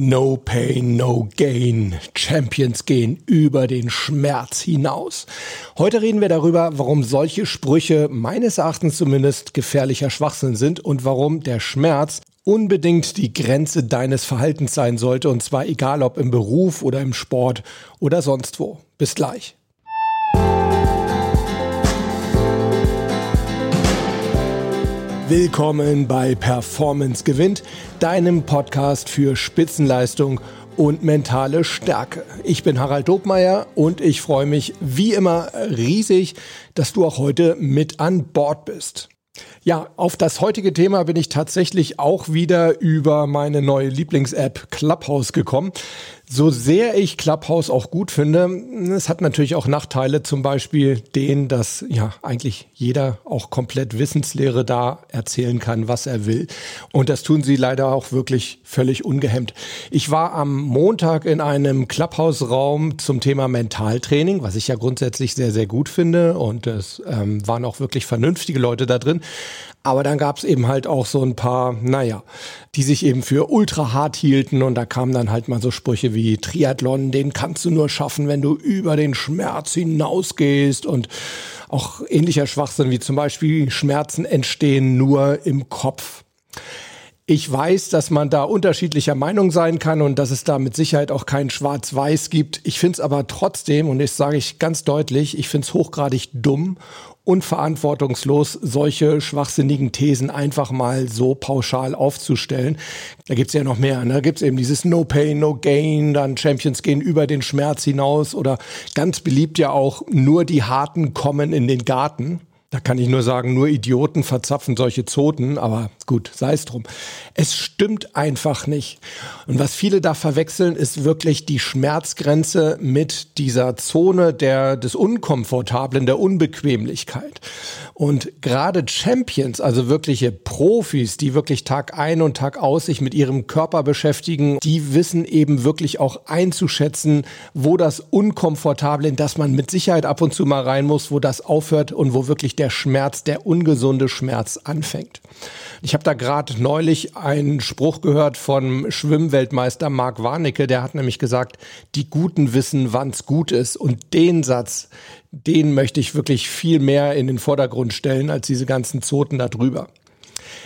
No Pain, No Gain. Champions gehen über den Schmerz hinaus. Heute reden wir darüber, warum solche Sprüche meines Erachtens zumindest gefährlicher Schwachsinn sind und warum der Schmerz unbedingt die Grenze deines Verhaltens sein sollte und zwar egal ob im Beruf oder im Sport oder sonst wo. Bis gleich. Willkommen bei Performance gewinnt, deinem Podcast für Spitzenleistung und mentale Stärke. Ich bin Harald Dobmeier und ich freue mich wie immer riesig, dass du auch heute mit an Bord bist. Ja, auf das heutige Thema bin ich tatsächlich auch wieder über meine neue Lieblings-App Clubhouse gekommen. So sehr ich Clubhouse auch gut finde, es hat natürlich auch Nachteile, zum Beispiel den, dass ja eigentlich jeder auch komplett Wissenslehre da erzählen kann, was er will. Und das tun sie leider auch wirklich völlig ungehemmt. Ich war am Montag in einem Clubhouse-Raum zum Thema Mentaltraining, was ich ja grundsätzlich sehr, sehr gut finde. Und es ähm, waren auch wirklich vernünftige Leute da drin. Aber dann gab es eben halt auch so ein paar, naja, die sich eben für ultra hart hielten und da kamen dann halt mal so Sprüche wie Triathlon, den kannst du nur schaffen, wenn du über den Schmerz hinausgehst und auch ähnlicher Schwachsinn wie zum Beispiel Schmerzen entstehen nur im Kopf. Ich weiß, dass man da unterschiedlicher Meinung sein kann und dass es da mit Sicherheit auch kein Schwarz-Weiß gibt. Ich finde es aber trotzdem, und das sage ich ganz deutlich, ich finde es hochgradig dumm unverantwortungslos, solche schwachsinnigen Thesen einfach mal so pauschal aufzustellen. Da gibt's ja noch mehr. Ne? Da gibt's eben dieses No Pain, No Gain, dann Champions gehen über den Schmerz hinaus oder ganz beliebt ja auch, nur die Harten kommen in den Garten. Da kann ich nur sagen, nur Idioten verzapfen solche Zoten, aber gut, sei es drum. Es stimmt einfach nicht. Und was viele da verwechseln, ist wirklich die Schmerzgrenze mit dieser Zone der, des Unkomfortablen, der Unbequemlichkeit. Und gerade Champions, also wirkliche Profis, die wirklich Tag ein und Tag aus sich mit ihrem Körper beschäftigen, die wissen eben wirklich auch einzuschätzen, wo das Unkomfortable, in das man mit Sicherheit ab und zu mal rein muss, wo das aufhört und wo wirklich der Schmerz, der ungesunde Schmerz anfängt. Ich habe da gerade neulich einen Spruch gehört von Schwimmweltmeister Marc Warnecke, der hat nämlich gesagt, die Guten wissen, wann's gut ist. Und den Satz, den möchte ich wirklich viel mehr in den Vordergrund stellen als diese ganzen Zoten da drüber.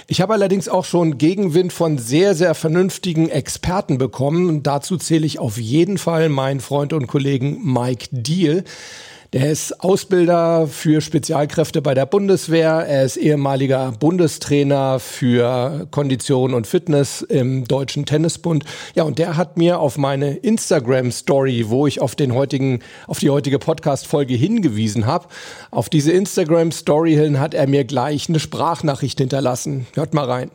Ich habe allerdings auch schon Gegenwind von sehr, sehr vernünftigen Experten bekommen. Dazu zähle ich auf jeden Fall meinen Freund und Kollegen Mike Deal. Der ist Ausbilder für Spezialkräfte bei der Bundeswehr. Er ist ehemaliger Bundestrainer für Kondition und Fitness im Deutschen Tennisbund. Ja, und der hat mir auf meine Instagram Story, wo ich auf den heutigen, auf die heutige Podcast Folge hingewiesen habe, auf diese Instagram Story hin hat er mir gleich eine Sprachnachricht hinterlassen. Hört mal rein.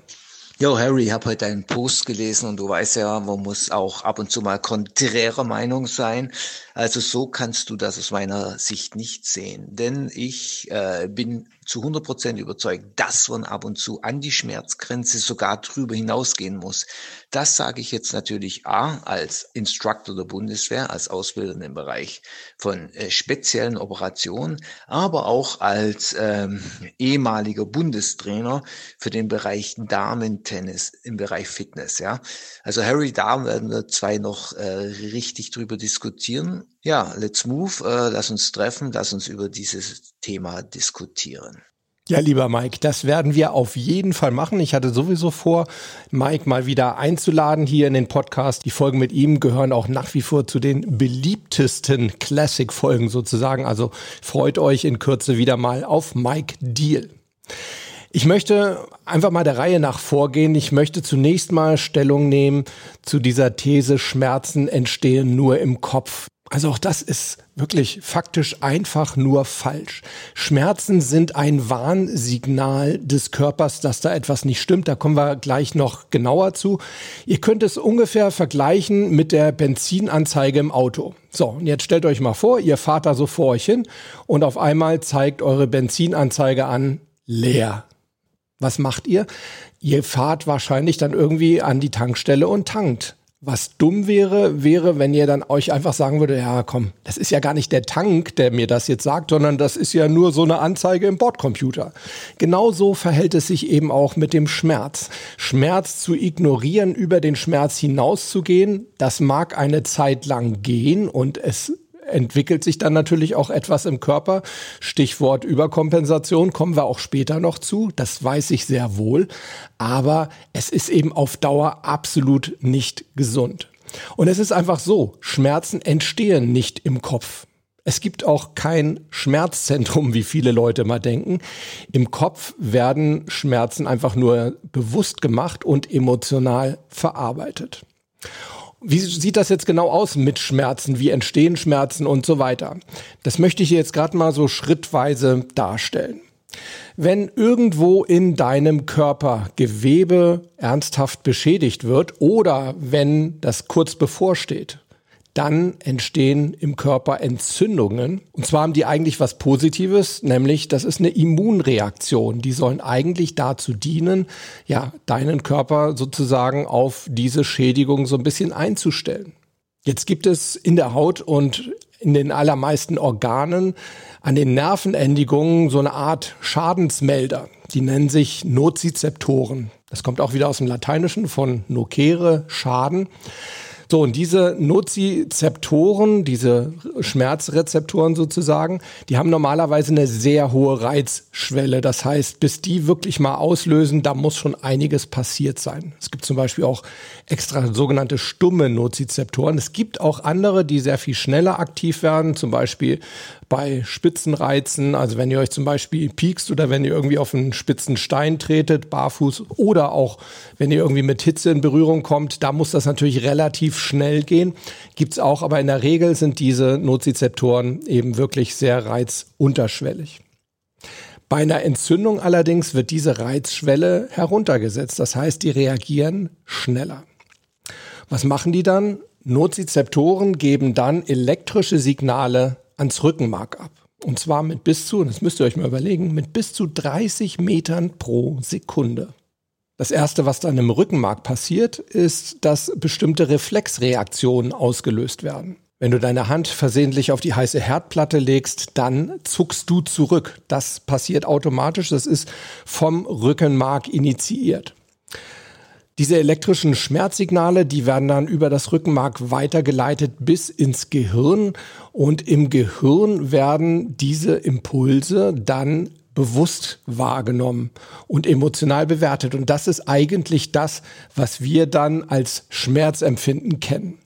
Jo, Harry, ich habe heute einen Post gelesen und du weißt ja, man muss auch ab und zu mal konträrer Meinung sein. Also so kannst du das aus meiner Sicht nicht sehen. Denn ich äh, bin zu 100 Prozent überzeugt, dass man ab und zu an die Schmerzgrenze sogar drüber hinausgehen muss. Das sage ich jetzt natürlich A als Instructor der Bundeswehr, als Ausbilder im Bereich von äh, speziellen Operationen, aber auch als ähm, ehemaliger Bundestrainer für den Bereich Damen-Tennis im Bereich Fitness. Ja, also Harry, da werden wir zwei noch äh, richtig drüber diskutieren. Ja, let's move. Äh, lass uns treffen, lass uns über dieses Thema diskutieren. Ja, lieber Mike, das werden wir auf jeden Fall machen. Ich hatte sowieso vor, Mike mal wieder einzuladen hier in den Podcast. Die Folgen mit ihm gehören auch nach wie vor zu den beliebtesten Classic-Folgen sozusagen. Also freut euch in Kürze wieder mal auf Mike Deal. Ich möchte einfach mal der Reihe nach vorgehen. Ich möchte zunächst mal Stellung nehmen zu dieser These, Schmerzen entstehen nur im Kopf. Also auch das ist wirklich faktisch einfach nur falsch. Schmerzen sind ein Warnsignal des Körpers, dass da etwas nicht stimmt. Da kommen wir gleich noch genauer zu. Ihr könnt es ungefähr vergleichen mit der Benzinanzeige im Auto. So, und jetzt stellt euch mal vor, ihr fahrt da so vor euch hin und auf einmal zeigt eure Benzinanzeige an leer. Was macht ihr? Ihr fahrt wahrscheinlich dann irgendwie an die Tankstelle und tankt. Was dumm wäre, wäre, wenn ihr dann euch einfach sagen würde, ja komm, das ist ja gar nicht der Tank, der mir das jetzt sagt, sondern das ist ja nur so eine Anzeige im Bordcomputer. Genauso verhält es sich eben auch mit dem Schmerz. Schmerz zu ignorieren, über den Schmerz hinauszugehen, das mag eine Zeit lang gehen und es entwickelt sich dann natürlich auch etwas im Körper. Stichwort Überkompensation kommen wir auch später noch zu. Das weiß ich sehr wohl. Aber es ist eben auf Dauer absolut nicht gesund. Und es ist einfach so, Schmerzen entstehen nicht im Kopf. Es gibt auch kein Schmerzzentrum, wie viele Leute mal denken. Im Kopf werden Schmerzen einfach nur bewusst gemacht und emotional verarbeitet. Wie sieht das jetzt genau aus mit Schmerzen? Wie entstehen Schmerzen und so weiter? Das möchte ich jetzt gerade mal so schrittweise darstellen. Wenn irgendwo in deinem Körper Gewebe ernsthaft beschädigt wird oder wenn das kurz bevorsteht, dann entstehen im Körper Entzündungen. Und zwar haben die eigentlich was Positives, nämlich das ist eine Immunreaktion. Die sollen eigentlich dazu dienen, ja, deinen Körper sozusagen auf diese Schädigung so ein bisschen einzustellen. Jetzt gibt es in der Haut und in den allermeisten Organen an den Nervenendigungen so eine Art Schadensmelder. Die nennen sich Nozizeptoren. Das kommt auch wieder aus dem Lateinischen von nocere, Schaden. So, und diese Nozizeptoren, diese Schmerzrezeptoren sozusagen, die haben normalerweise eine sehr hohe Reizschwelle. Das heißt, bis die wirklich mal auslösen, da muss schon einiges passiert sein. Es gibt zum Beispiel auch extra sogenannte stumme Nozizeptoren. Es gibt auch andere, die sehr viel schneller aktiv werden, zum Beispiel bei Spitzenreizen, also wenn ihr euch zum Beispiel piekst oder wenn ihr irgendwie auf einen spitzen Stein tretet, barfuß oder auch wenn ihr irgendwie mit Hitze in Berührung kommt, da muss das natürlich relativ schnell gehen. Gibt's auch, aber in der Regel sind diese Nozizeptoren eben wirklich sehr reizunterschwellig. Bei einer Entzündung allerdings wird diese Reizschwelle heruntergesetzt. Das heißt, die reagieren schneller. Was machen die dann? Nozizeptoren geben dann elektrische Signale ans Rückenmark ab. Und zwar mit bis zu, das müsst ihr euch mal überlegen, mit bis zu 30 Metern pro Sekunde. Das erste, was dann im Rückenmark passiert, ist, dass bestimmte Reflexreaktionen ausgelöst werden. Wenn du deine Hand versehentlich auf die heiße Herdplatte legst, dann zuckst du zurück. Das passiert automatisch. Das ist vom Rückenmark initiiert. Diese elektrischen Schmerzsignale, die werden dann über das Rückenmark weitergeleitet bis ins Gehirn und im Gehirn werden diese Impulse dann bewusst wahrgenommen und emotional bewertet. Und das ist eigentlich das, was wir dann als Schmerzempfinden kennen.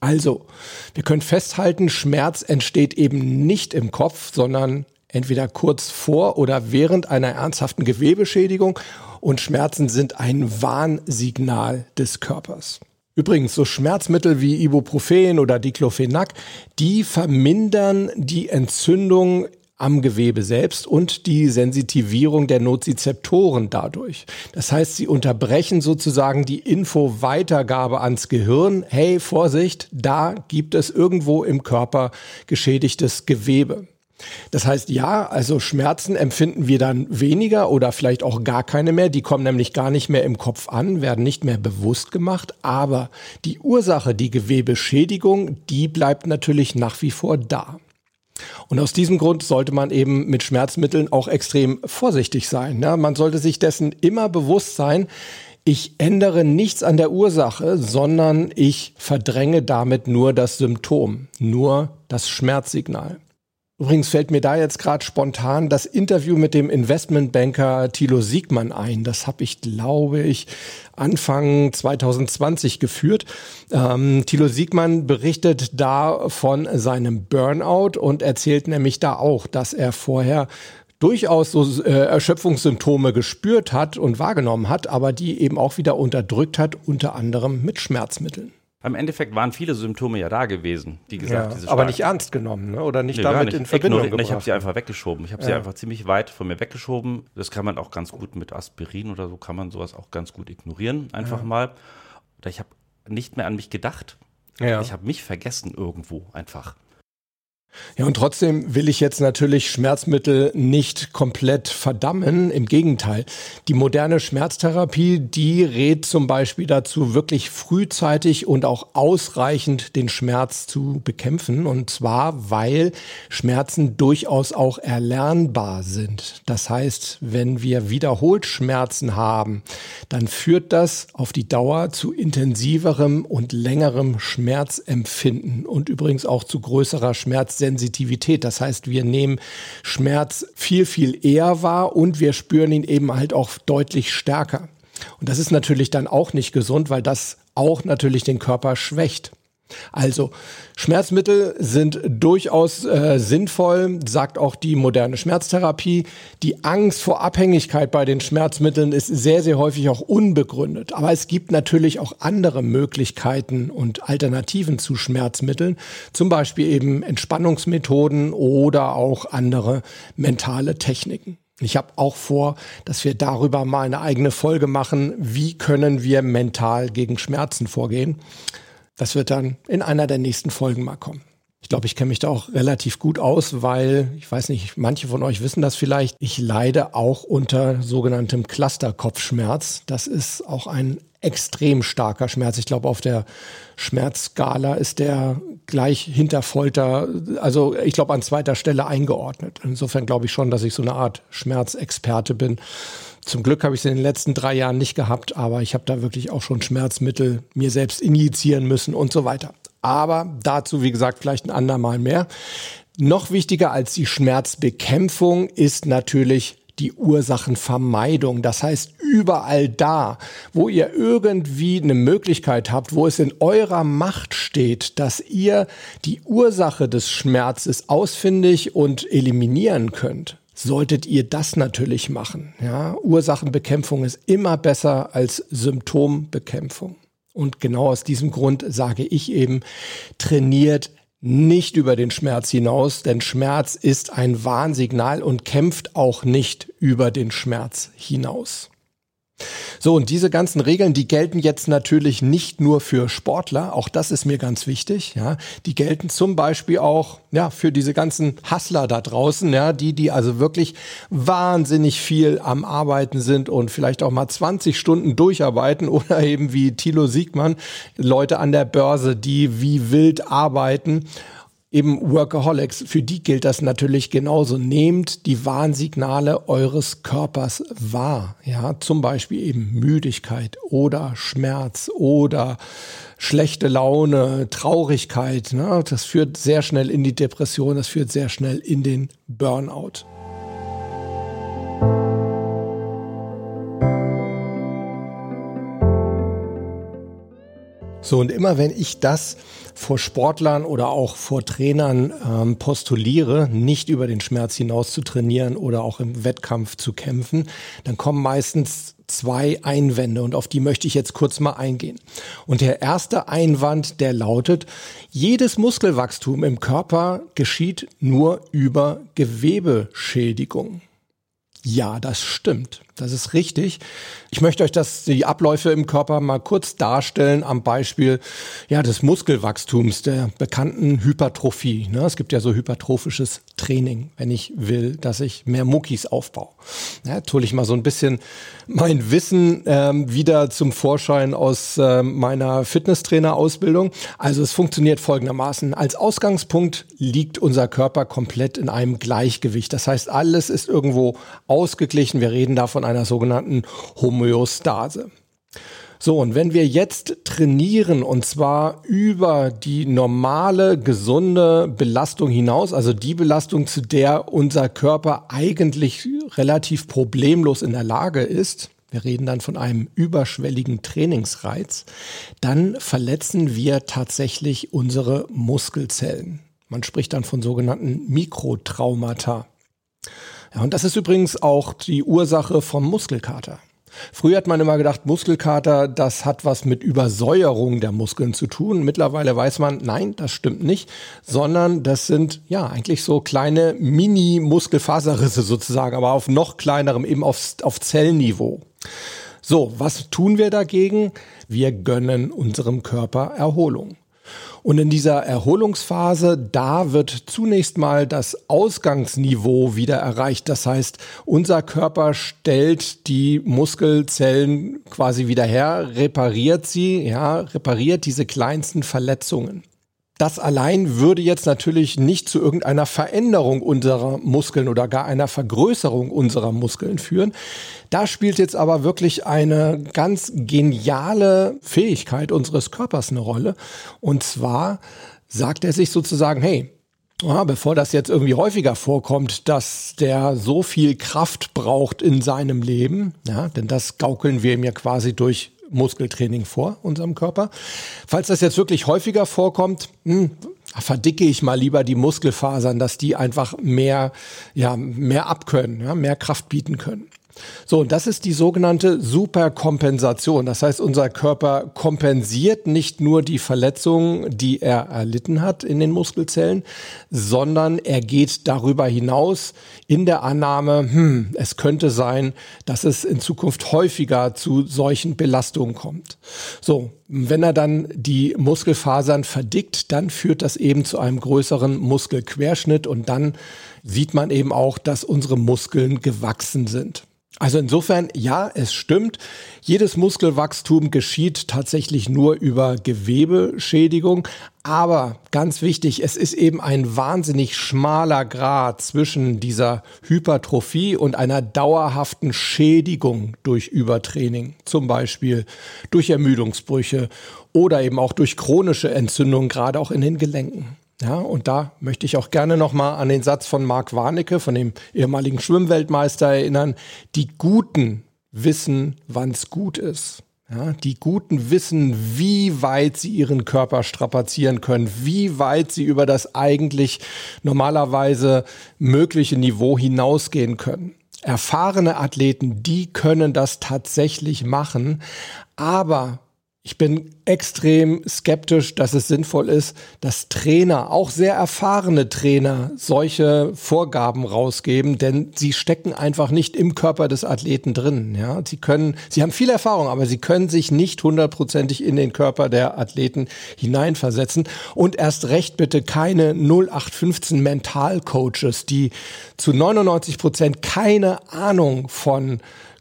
Also, wir können festhalten, Schmerz entsteht eben nicht im Kopf, sondern entweder kurz vor oder während einer ernsthaften Gewebeschädigung und Schmerzen sind ein Warnsignal des Körpers. Übrigens, so Schmerzmittel wie Ibuprofen oder Diclofenac, die vermindern die Entzündung am Gewebe selbst und die Sensitivierung der Nozizeptoren dadurch. Das heißt, sie unterbrechen sozusagen die Infoweitergabe ans Gehirn. Hey, Vorsicht, da gibt es irgendwo im Körper geschädigtes Gewebe. Das heißt, ja, also Schmerzen empfinden wir dann weniger oder vielleicht auch gar keine mehr. Die kommen nämlich gar nicht mehr im Kopf an, werden nicht mehr bewusst gemacht. Aber die Ursache, die Gewebeschädigung, die bleibt natürlich nach wie vor da. Und aus diesem Grund sollte man eben mit Schmerzmitteln auch extrem vorsichtig sein. Ja, man sollte sich dessen immer bewusst sein, ich ändere nichts an der Ursache, sondern ich verdränge damit nur das Symptom, nur das Schmerzsignal. Übrigens fällt mir da jetzt gerade spontan das Interview mit dem Investmentbanker Thilo Siegmann ein. Das habe ich, glaube ich, Anfang 2020 geführt. Ähm, Thilo Siegmann berichtet da von seinem Burnout und erzählt nämlich da auch, dass er vorher durchaus so äh, Erschöpfungssymptome gespürt hat und wahrgenommen hat, aber die eben auch wieder unterdrückt hat, unter anderem mit Schmerzmitteln. Im Endeffekt waren viele Symptome ja da gewesen, die gesagt, ja, diese aber nicht ernst genommen, ne? oder nicht nee, damit nicht. in Verbindung Ignori gebracht. Ich habe sie einfach weggeschoben. Ich habe ja. sie einfach ziemlich weit von mir weggeschoben. Das kann man auch ganz gut mit Aspirin oder so, kann man sowas auch ganz gut ignorieren, einfach ja. mal. Oder ich habe nicht mehr an mich gedacht. Ja. Ich habe mich vergessen irgendwo einfach. Ja, und trotzdem will ich jetzt natürlich Schmerzmittel nicht komplett verdammen. Im Gegenteil. Die moderne Schmerztherapie, die rät zum Beispiel dazu, wirklich frühzeitig und auch ausreichend den Schmerz zu bekämpfen. Und zwar, weil Schmerzen durchaus auch erlernbar sind. Das heißt, wenn wir wiederholt Schmerzen haben, dann führt das auf die Dauer zu intensiverem und längerem Schmerzempfinden und übrigens auch zu größerer Schmerzsensibilität Sensitivität. Das heißt, wir nehmen Schmerz viel, viel eher wahr und wir spüren ihn eben halt auch deutlich stärker. Und das ist natürlich dann auch nicht gesund, weil das auch natürlich den Körper schwächt. Also Schmerzmittel sind durchaus äh, sinnvoll, sagt auch die moderne Schmerztherapie. Die Angst vor Abhängigkeit bei den Schmerzmitteln ist sehr, sehr häufig auch unbegründet. Aber es gibt natürlich auch andere Möglichkeiten und Alternativen zu Schmerzmitteln, zum Beispiel eben Entspannungsmethoden oder auch andere mentale Techniken. Ich habe auch vor, dass wir darüber mal eine eigene Folge machen, wie können wir mental gegen Schmerzen vorgehen. Das wird dann in einer der nächsten Folgen mal kommen. Ich glaube, ich kenne mich da auch relativ gut aus, weil, ich weiß nicht, manche von euch wissen das vielleicht, ich leide auch unter sogenanntem Clusterkopfschmerz. Das ist auch ein extrem starker Schmerz. Ich glaube, auf der Schmerzskala ist der gleich hinter Folter, also ich glaube an zweiter Stelle eingeordnet. Insofern glaube ich schon, dass ich so eine Art Schmerzexperte bin. Zum Glück habe ich es in den letzten drei Jahren nicht gehabt, aber ich habe da wirklich auch schon Schmerzmittel mir selbst injizieren müssen und so weiter. Aber dazu, wie gesagt, vielleicht ein andermal mehr. Noch wichtiger als die Schmerzbekämpfung ist natürlich die Ursachenvermeidung. Das heißt, überall da, wo ihr irgendwie eine Möglichkeit habt, wo es in eurer Macht steht, dass ihr die Ursache des Schmerzes ausfindig und eliminieren könnt, solltet ihr das natürlich machen. Ja, Ursachenbekämpfung ist immer besser als Symptombekämpfung. Und genau aus diesem Grund sage ich eben, trainiert nicht über den Schmerz hinaus, denn Schmerz ist ein Warnsignal und kämpft auch nicht über den Schmerz hinaus. So, und diese ganzen Regeln, die gelten jetzt natürlich nicht nur für Sportler, auch das ist mir ganz wichtig, ja. Die gelten zum Beispiel auch, ja, für diese ganzen Hustler da draußen, ja, die, die also wirklich wahnsinnig viel am Arbeiten sind und vielleicht auch mal 20 Stunden durcharbeiten oder eben wie Thilo Siegmann, Leute an der Börse, die wie wild arbeiten eben Workaholics, für die gilt das natürlich genauso. Nehmt die Warnsignale eures Körpers wahr. Ja, zum Beispiel eben Müdigkeit oder Schmerz oder schlechte Laune, Traurigkeit. Ne? Das führt sehr schnell in die Depression, das führt sehr schnell in den Burnout. So, und immer wenn ich das vor Sportlern oder auch vor Trainern ähm, postuliere, nicht über den Schmerz hinaus zu trainieren oder auch im Wettkampf zu kämpfen, dann kommen meistens zwei Einwände und auf die möchte ich jetzt kurz mal eingehen. Und der erste Einwand, der lautet, jedes Muskelwachstum im Körper geschieht nur über Gewebeschädigung. Ja, das stimmt. Das ist richtig. Ich möchte euch das, die Abläufe im Körper mal kurz darstellen am Beispiel ja, des Muskelwachstums, der bekannten Hypertrophie. Ne? Es gibt ja so hypertrophisches Training, wenn ich will, dass ich mehr Muckis aufbaue. Ja, hole ich mal so ein bisschen mein Wissen ähm, wieder zum Vorschein aus äh, meiner Fitnesstrainer-Ausbildung. Also es funktioniert folgendermaßen. Als Ausgangspunkt liegt unser Körper komplett in einem Gleichgewicht. Das heißt, alles ist irgendwo ausgeglichen. Wir reden davon einer sogenannten Homöostase. So, und wenn wir jetzt trainieren und zwar über die normale, gesunde Belastung hinaus, also die Belastung, zu der unser Körper eigentlich relativ problemlos in der Lage ist, wir reden dann von einem überschwelligen Trainingsreiz, dann verletzen wir tatsächlich unsere Muskelzellen. Man spricht dann von sogenannten Mikrotraumata. Ja, und das ist übrigens auch die Ursache vom Muskelkater. Früher hat man immer gedacht, Muskelkater, das hat was mit Übersäuerung der Muskeln zu tun. Mittlerweile weiß man, nein, das stimmt nicht, sondern das sind ja eigentlich so kleine Mini-Muskelfaserrisse sozusagen, aber auf noch kleinerem, eben auf, auf Zellniveau. So, was tun wir dagegen? Wir gönnen unserem Körper Erholung. Und in dieser Erholungsphase, da wird zunächst mal das Ausgangsniveau wieder erreicht. Das heißt, unser Körper stellt die Muskelzellen quasi wieder her, repariert sie, ja, repariert diese kleinsten Verletzungen. Das allein würde jetzt natürlich nicht zu irgendeiner Veränderung unserer Muskeln oder gar einer Vergrößerung unserer Muskeln führen. Da spielt jetzt aber wirklich eine ganz geniale Fähigkeit unseres Körpers eine Rolle. Und zwar sagt er sich sozusagen, hey, ja, bevor das jetzt irgendwie häufiger vorkommt, dass der so viel Kraft braucht in seinem Leben, ja, denn das gaukeln wir ihm ja quasi durch Muskeltraining vor, unserem Körper. Falls das jetzt wirklich häufiger vorkommt, hm, verdicke ich mal lieber die Muskelfasern, dass die einfach mehr, ja, mehr abkönnen, ja, mehr Kraft bieten können. So, und das ist die sogenannte Superkompensation. Das heißt, unser Körper kompensiert nicht nur die Verletzungen, die er erlitten hat in den Muskelzellen, sondern er geht darüber hinaus in der Annahme, hm, es könnte sein, dass es in Zukunft häufiger zu solchen Belastungen kommt. So, wenn er dann die Muskelfasern verdickt, dann führt das eben zu einem größeren Muskelquerschnitt und dann sieht man eben auch, dass unsere Muskeln gewachsen sind. Also insofern, ja, es stimmt. Jedes Muskelwachstum geschieht tatsächlich nur über Gewebeschädigung. Aber ganz wichtig, es ist eben ein wahnsinnig schmaler Grad zwischen dieser Hypertrophie und einer dauerhaften Schädigung durch Übertraining. Zum Beispiel durch Ermüdungsbrüche oder eben auch durch chronische Entzündungen, gerade auch in den Gelenken. Ja, und da möchte ich auch gerne nochmal an den Satz von Marc Warnecke, von dem ehemaligen Schwimmweltmeister erinnern. Die Guten wissen, wann's gut ist. Ja, die Guten wissen, wie weit sie ihren Körper strapazieren können, wie weit sie über das eigentlich normalerweise mögliche Niveau hinausgehen können. Erfahrene Athleten, die können das tatsächlich machen, aber ich bin extrem skeptisch, dass es sinnvoll ist, dass Trainer, auch sehr erfahrene Trainer, solche Vorgaben rausgeben, denn sie stecken einfach nicht im Körper des Athleten drin. Ja, sie können, sie haben viel Erfahrung, aber sie können sich nicht hundertprozentig in den Körper der Athleten hineinversetzen und erst recht bitte keine 0815 Mentalcoaches, die zu 99 Prozent keine Ahnung von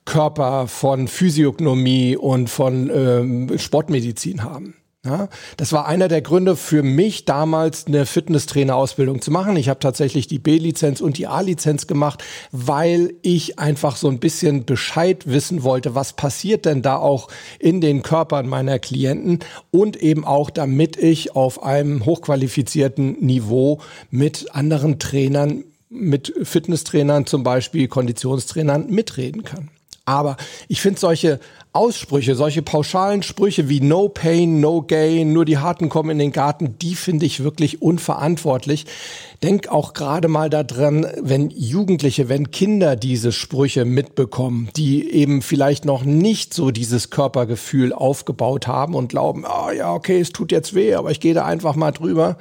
Körper, von Physiognomie und von ähm, Sportmedizin haben. Ja, das war einer der Gründe für mich damals eine Fitnesstrainer-Ausbildung zu machen. Ich habe tatsächlich die B-Lizenz und die A-Lizenz gemacht, weil ich einfach so ein bisschen Bescheid wissen wollte, was passiert denn da auch in den Körpern meiner Klienten und eben auch damit ich auf einem hochqualifizierten Niveau mit anderen Trainern, mit Fitnesstrainern zum Beispiel, Konditionstrainern mitreden kann. Aber ich finde solche Aussprüche, solche pauschalen Sprüche wie No Pain, No Gain, nur die Harten kommen in den Garten, die finde ich wirklich unverantwortlich. Denk auch gerade mal daran, wenn Jugendliche, wenn Kinder diese Sprüche mitbekommen, die eben vielleicht noch nicht so dieses Körpergefühl aufgebaut haben und glauben, ah oh ja, okay, es tut jetzt weh, aber ich gehe da einfach mal drüber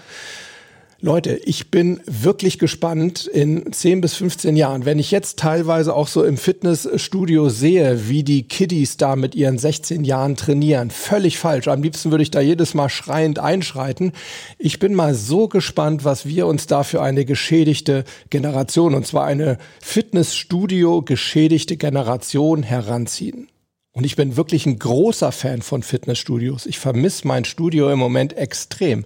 Leute, ich bin wirklich gespannt in 10 bis 15 Jahren, wenn ich jetzt teilweise auch so im Fitnessstudio sehe, wie die Kiddies da mit ihren 16 Jahren trainieren. Völlig falsch. Am liebsten würde ich da jedes Mal schreiend einschreiten. Ich bin mal so gespannt, was wir uns da für eine geschädigte Generation, und zwar eine Fitnessstudio geschädigte Generation heranziehen. Und ich bin wirklich ein großer Fan von Fitnessstudios. Ich vermisse mein Studio im Moment extrem.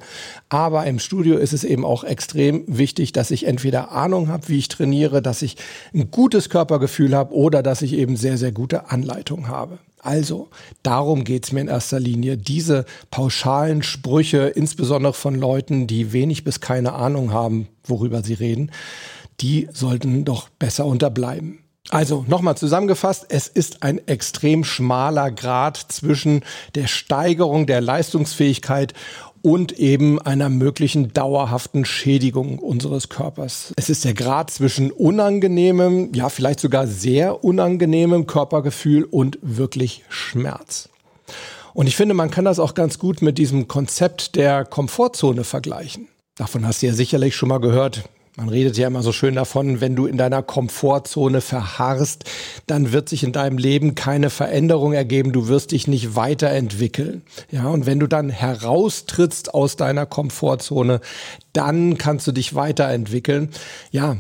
Aber im Studio ist es eben auch extrem wichtig, dass ich entweder Ahnung habe, wie ich trainiere, dass ich ein gutes Körpergefühl habe oder dass ich eben sehr, sehr gute Anleitung habe. Also, darum geht's mir in erster Linie. Diese pauschalen Sprüche, insbesondere von Leuten, die wenig bis keine Ahnung haben, worüber sie reden, die sollten doch besser unterbleiben. Also nochmal zusammengefasst, es ist ein extrem schmaler Grad zwischen der Steigerung der Leistungsfähigkeit und eben einer möglichen dauerhaften Schädigung unseres Körpers. Es ist der Grad zwischen unangenehmem, ja vielleicht sogar sehr unangenehmem Körpergefühl und wirklich Schmerz. Und ich finde, man kann das auch ganz gut mit diesem Konzept der Komfortzone vergleichen. Davon hast du ja sicherlich schon mal gehört Man redet ja immer so schön davon, wenn du in deiner Komfortzone verharrst, dann wird sich in deinem Leben keine Veränderung ergeben, du wirst dich nicht weiterentwickeln. Ja, und wenn du dann heraustrittst aus deiner Komfortzone, dann kannst du dich weiterentwickeln. Ja,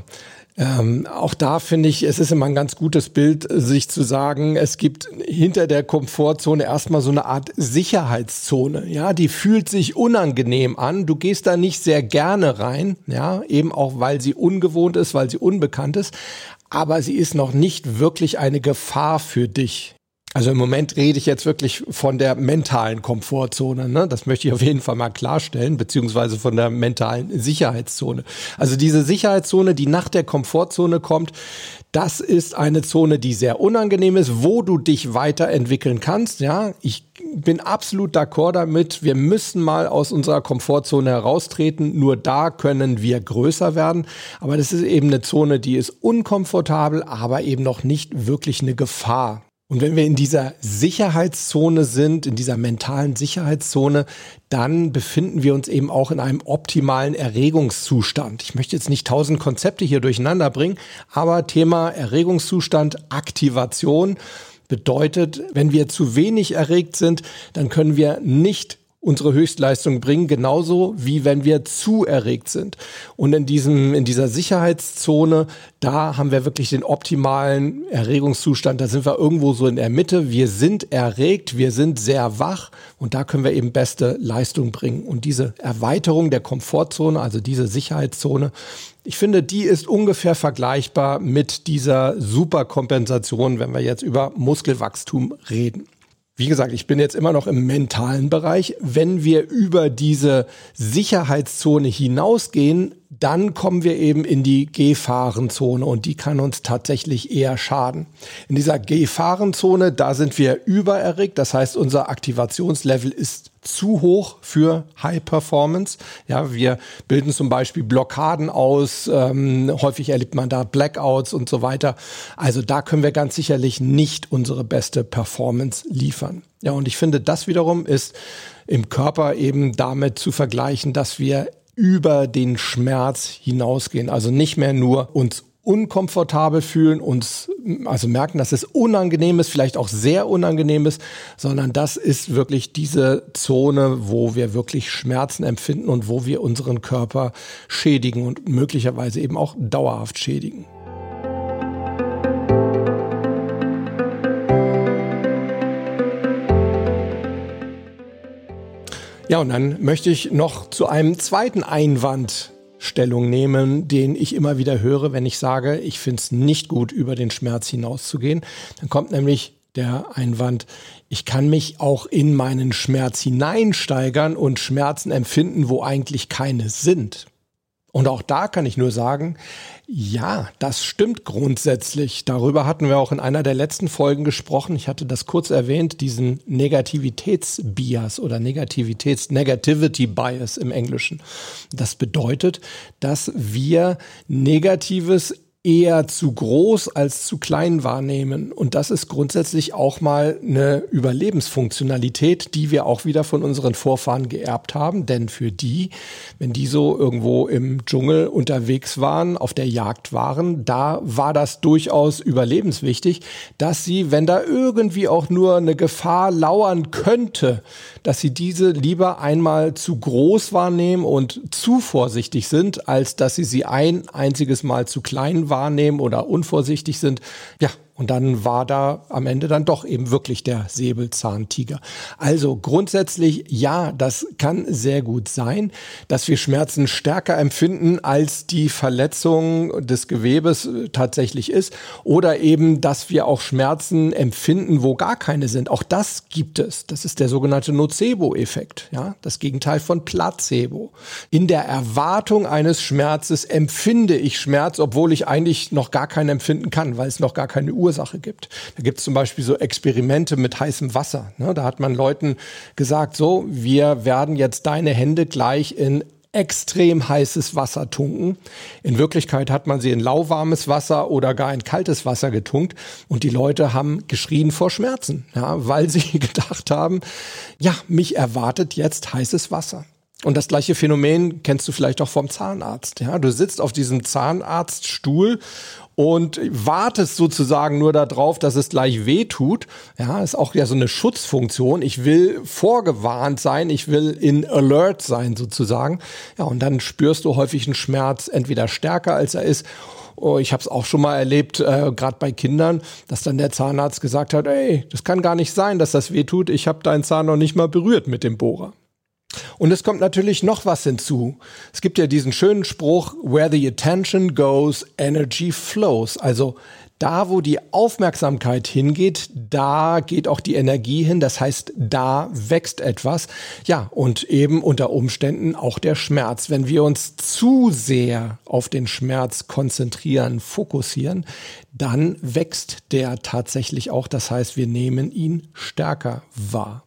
ähm, auch da finde ich, es ist immer ein ganz gutes Bild, sich zu sagen, es gibt hinter der Komfortzone erstmal so eine Art Sicherheitszone. Ja, die fühlt sich unangenehm an. Du gehst da nicht sehr gerne rein. Ja, eben auch, weil sie ungewohnt ist, weil sie unbekannt ist. Aber sie ist noch nicht wirklich eine Gefahr für dich. Also im Moment rede ich jetzt wirklich von der mentalen Komfortzone. Ne? Das möchte ich auf jeden Fall mal klarstellen, beziehungsweise von der mentalen Sicherheitszone. Also diese Sicherheitszone, die nach der Komfortzone kommt, das ist eine Zone, die sehr unangenehm ist, wo du dich weiterentwickeln kannst. Ja, ich bin absolut d'accord damit. Wir müssen mal aus unserer Komfortzone heraustreten. Nur da können wir größer werden. Aber das ist eben eine Zone, die ist unkomfortabel, aber eben noch nicht wirklich eine Gefahr. Und wenn wir in dieser Sicherheitszone sind, in dieser mentalen Sicherheitszone, dann befinden wir uns eben auch in einem optimalen Erregungszustand. Ich möchte jetzt nicht tausend Konzepte hier durcheinander bringen, aber Thema Erregungszustand, Aktivation bedeutet, wenn wir zu wenig erregt sind, dann können wir nicht unsere Höchstleistung bringen, genauso wie wenn wir zu erregt sind. Und in diesem, in dieser Sicherheitszone, da haben wir wirklich den optimalen Erregungszustand. Da sind wir irgendwo so in der Mitte. Wir sind erregt, wir sind sehr wach und da können wir eben beste Leistung bringen. Und diese Erweiterung der Komfortzone, also diese Sicherheitszone, ich finde, die ist ungefähr vergleichbar mit dieser Superkompensation, wenn wir jetzt über Muskelwachstum reden. Wie gesagt, ich bin jetzt immer noch im mentalen Bereich. Wenn wir über diese Sicherheitszone hinausgehen, dann kommen wir eben in die Gefahrenzone und die kann uns tatsächlich eher schaden. In dieser Gefahrenzone, da sind wir übererregt, das heißt, unser Aktivationslevel ist zu hoch für High Performance. Ja, wir bilden zum Beispiel Blockaden aus, ähm, häufig erlebt man da Blackouts und so weiter. Also da können wir ganz sicherlich nicht unsere beste Performance liefern. Ja, und ich finde, das wiederum ist im Körper eben damit zu vergleichen, dass wir über den Schmerz hinausgehen. Also nicht mehr nur uns unkomfortabel fühlen, uns also merken, dass es unangenehm ist, vielleicht auch sehr unangenehm ist, sondern das ist wirklich diese Zone, wo wir wirklich Schmerzen empfinden und wo wir unseren Körper schädigen und möglicherweise eben auch dauerhaft schädigen. Ja, und dann möchte ich noch zu einem zweiten Einwand Stellung nehmen, den ich immer wieder höre, wenn ich sage, ich finde es nicht gut, über den Schmerz hinauszugehen. Dann kommt nämlich der Einwand, ich kann mich auch in meinen Schmerz hineinsteigern und Schmerzen empfinden, wo eigentlich keine sind. Und auch da kann ich nur sagen, ja, das stimmt grundsätzlich. Darüber hatten wir auch in einer der letzten Folgen gesprochen. Ich hatte das kurz erwähnt, diesen Negativitätsbias oder Negativitäts Negativity Bias im Englischen. Das bedeutet, dass wir Negatives eher zu groß als zu klein wahrnehmen. Und das ist grundsätzlich auch mal eine Überlebensfunktionalität, die wir auch wieder von unseren Vorfahren geerbt haben. Denn für die, wenn die so irgendwo im Dschungel unterwegs waren, auf der Jagd waren, da war das durchaus überlebenswichtig, dass sie, wenn da irgendwie auch nur eine Gefahr lauern könnte, dass sie diese lieber einmal zu groß wahrnehmen und zu vorsichtig sind, als dass sie sie ein einziges Mal zu klein wahrnehmen oder unvorsichtig sind. Ja, und dann war da am Ende dann doch eben wirklich der Säbelzahntiger. Also grundsätzlich ja, das kann sehr gut sein, dass wir Schmerzen stärker empfinden, als die Verletzung des Gewebes äh, tatsächlich ist. Oder eben, dass wir auch Schmerzen empfinden, wo gar keine sind. Auch das gibt es. Das ist der sogenannte Nocebo-Effekt. Ja, das Gegenteil von Placebo. In der Erwartung eines Schmerzes empfinde ich Schmerz, obwohl ich eigentlich noch gar keinen empfinden kann, weil es noch gar keine Ursache gibt. Da gibt es zum Beispiel so Experimente mit heißem Wasser. Ne? Da hat man Leuten gesagt, so, wir werden jetzt deine Hände gleich in extrem heißes Wasser tunken. In Wirklichkeit hat man sie in lauwarmes Wasser oder gar in kaltes Wasser getunkt und die Leute haben geschrien vor Schmerzen, ja, weil sie gedacht haben, ja, mich erwartet jetzt heißes Wasser. Und das gleiche Phänomen kennst du vielleicht auch vom Zahnarzt. Ja, du sitzt auf diesem Zahnarztstuhl und wartest sozusagen nur darauf, dass es gleich weh tut. Ja, ist auch ja so eine Schutzfunktion. Ich will vorgewarnt sein, ich will in Alert sein sozusagen. Ja, und dann spürst du häufig einen Schmerz entweder stärker als er ist Oh, ich habe es auch schon mal erlebt, äh, gerade bei Kindern, dass dann der Zahnarzt gesagt hat, ey, das kann gar nicht sein, dass das weh tut. Ich habe deinen Zahn noch nicht mal berührt mit dem Bohrer. Und es kommt natürlich noch was hinzu. Es gibt ja diesen schönen Spruch, where the attention goes, energy flows. Also da, wo die Aufmerksamkeit hingeht, da geht auch die Energie hin. Das heißt, da wächst etwas. Ja, und eben unter Umständen auch der Schmerz. Wenn wir uns zu sehr auf den Schmerz konzentrieren, fokussieren, dann wächst der tatsächlich auch. Das heißt, wir nehmen ihn stärker wahr.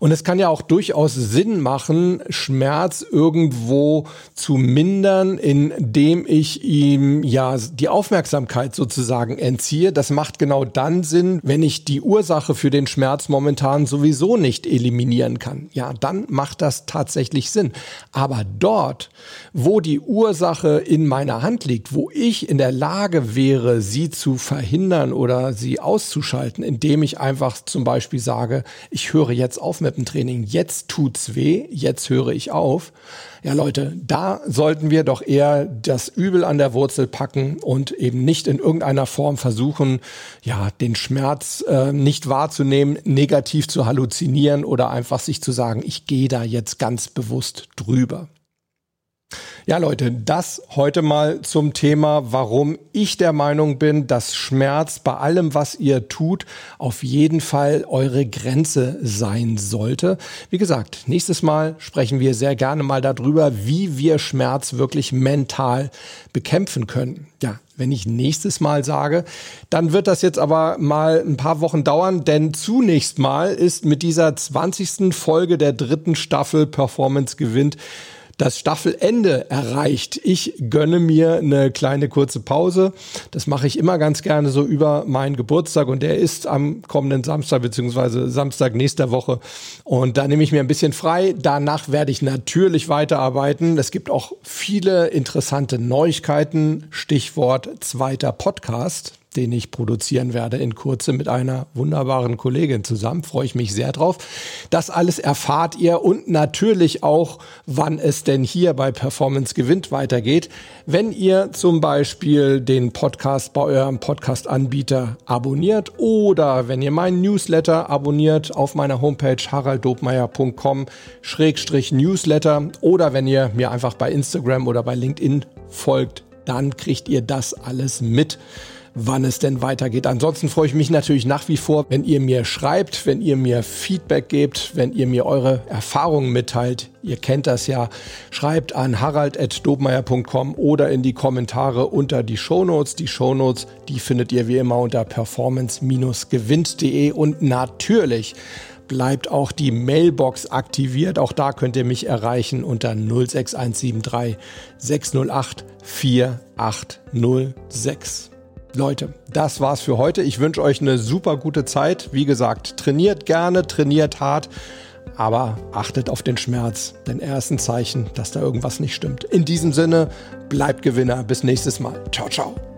Und es kann ja auch durchaus Sinn machen, Schmerz irgendwo zu mindern, indem ich ihm ja die Aufmerksamkeit sozusagen entziehe. Das macht genau dann Sinn, wenn ich die Ursache für den Schmerz momentan sowieso nicht eliminieren kann. Ja, dann macht das tatsächlich Sinn. Aber dort, wo die Ursache in meiner Hand liegt, wo ich in der Lage wäre, sie zu verhindern oder sie auszuschalten, indem ich einfach zum Beispiel sage, ich höre jetzt auf mit dem Training, jetzt tut's weh, jetzt höre ich auf. Ja, Leute, da sollten wir doch eher das Übel an der Wurzel packen und eben nicht in irgendeiner Form versuchen, ja, den Schmerz äh, nicht wahrzunehmen, negativ zu halluzinieren oder einfach sich zu sagen, ich gehe da jetzt ganz bewusst drüber. Ja, Leute, das heute mal zum Thema, warum ich der Meinung bin, dass Schmerz bei allem, was ihr tut, auf jeden Fall eure Grenze sein sollte. Wie gesagt, nächstes Mal sprechen wir sehr gerne mal darüber, wie wir Schmerz wirklich mental bekämpfen können. Ja, wenn ich nächstes Mal sage, dann wird das jetzt aber mal ein paar Wochen dauern, denn zunächst mal ist mit dieser 20. Folge der dritten Staffel Performance gewinnt das Staffelende erreicht. Ich gönne mir eine kleine kurze Pause. Das mache ich immer ganz gerne so über meinen Geburtstag und der ist am kommenden Samstag beziehungsweise Samstag nächster Woche. Und da nehme ich mir ein bisschen frei. Danach werde ich natürlich weiterarbeiten. Es gibt auch viele interessante Neuigkeiten. Stichwort zweiter Podcast den ich produzieren werde in Kurze mit einer wunderbaren Kollegin zusammen. Freue ich mich sehr drauf. Das alles erfahrt ihr und natürlich auch, wann es denn hier bei Performance gewinnt weitergeht. Wenn ihr zum Beispiel den Podcast bei eurem Podcast-Anbieter abonniert oder wenn ihr meinen Newsletter abonniert auf meiner Homepage haralddobmeier.com Schrägstrich Newsletter oder wenn ihr mir einfach bei Instagram oder bei LinkedIn folgt, dann kriegt ihr das alles mit wann es denn weitergeht. Ansonsten freue ich mich natürlich nach wie vor, wenn ihr mir schreibt, wenn ihr mir Feedback gebt, wenn ihr mir eure Erfahrungen mitteilt. Ihr kennt das ja. Schreibt an harald.dobmeier.com oder in die Kommentare unter die Shownotes. Die Shownotes, die findet ihr wie immer unter performance-gewinnt.de und natürlich bleibt auch die Mailbox aktiviert. Auch da könnt ihr mich erreichen unter 06173 608 4806. Leute, das war's für heute. Ich wünsche euch eine super gute Zeit. Wie gesagt, trainiert gerne, trainiert hart, aber achtet auf den Schmerz, denn er ist ein Zeichen, dass da irgendwas nicht stimmt. In diesem Sinne, bleibt Gewinner. Bis nächstes Mal. Ciao, ciao.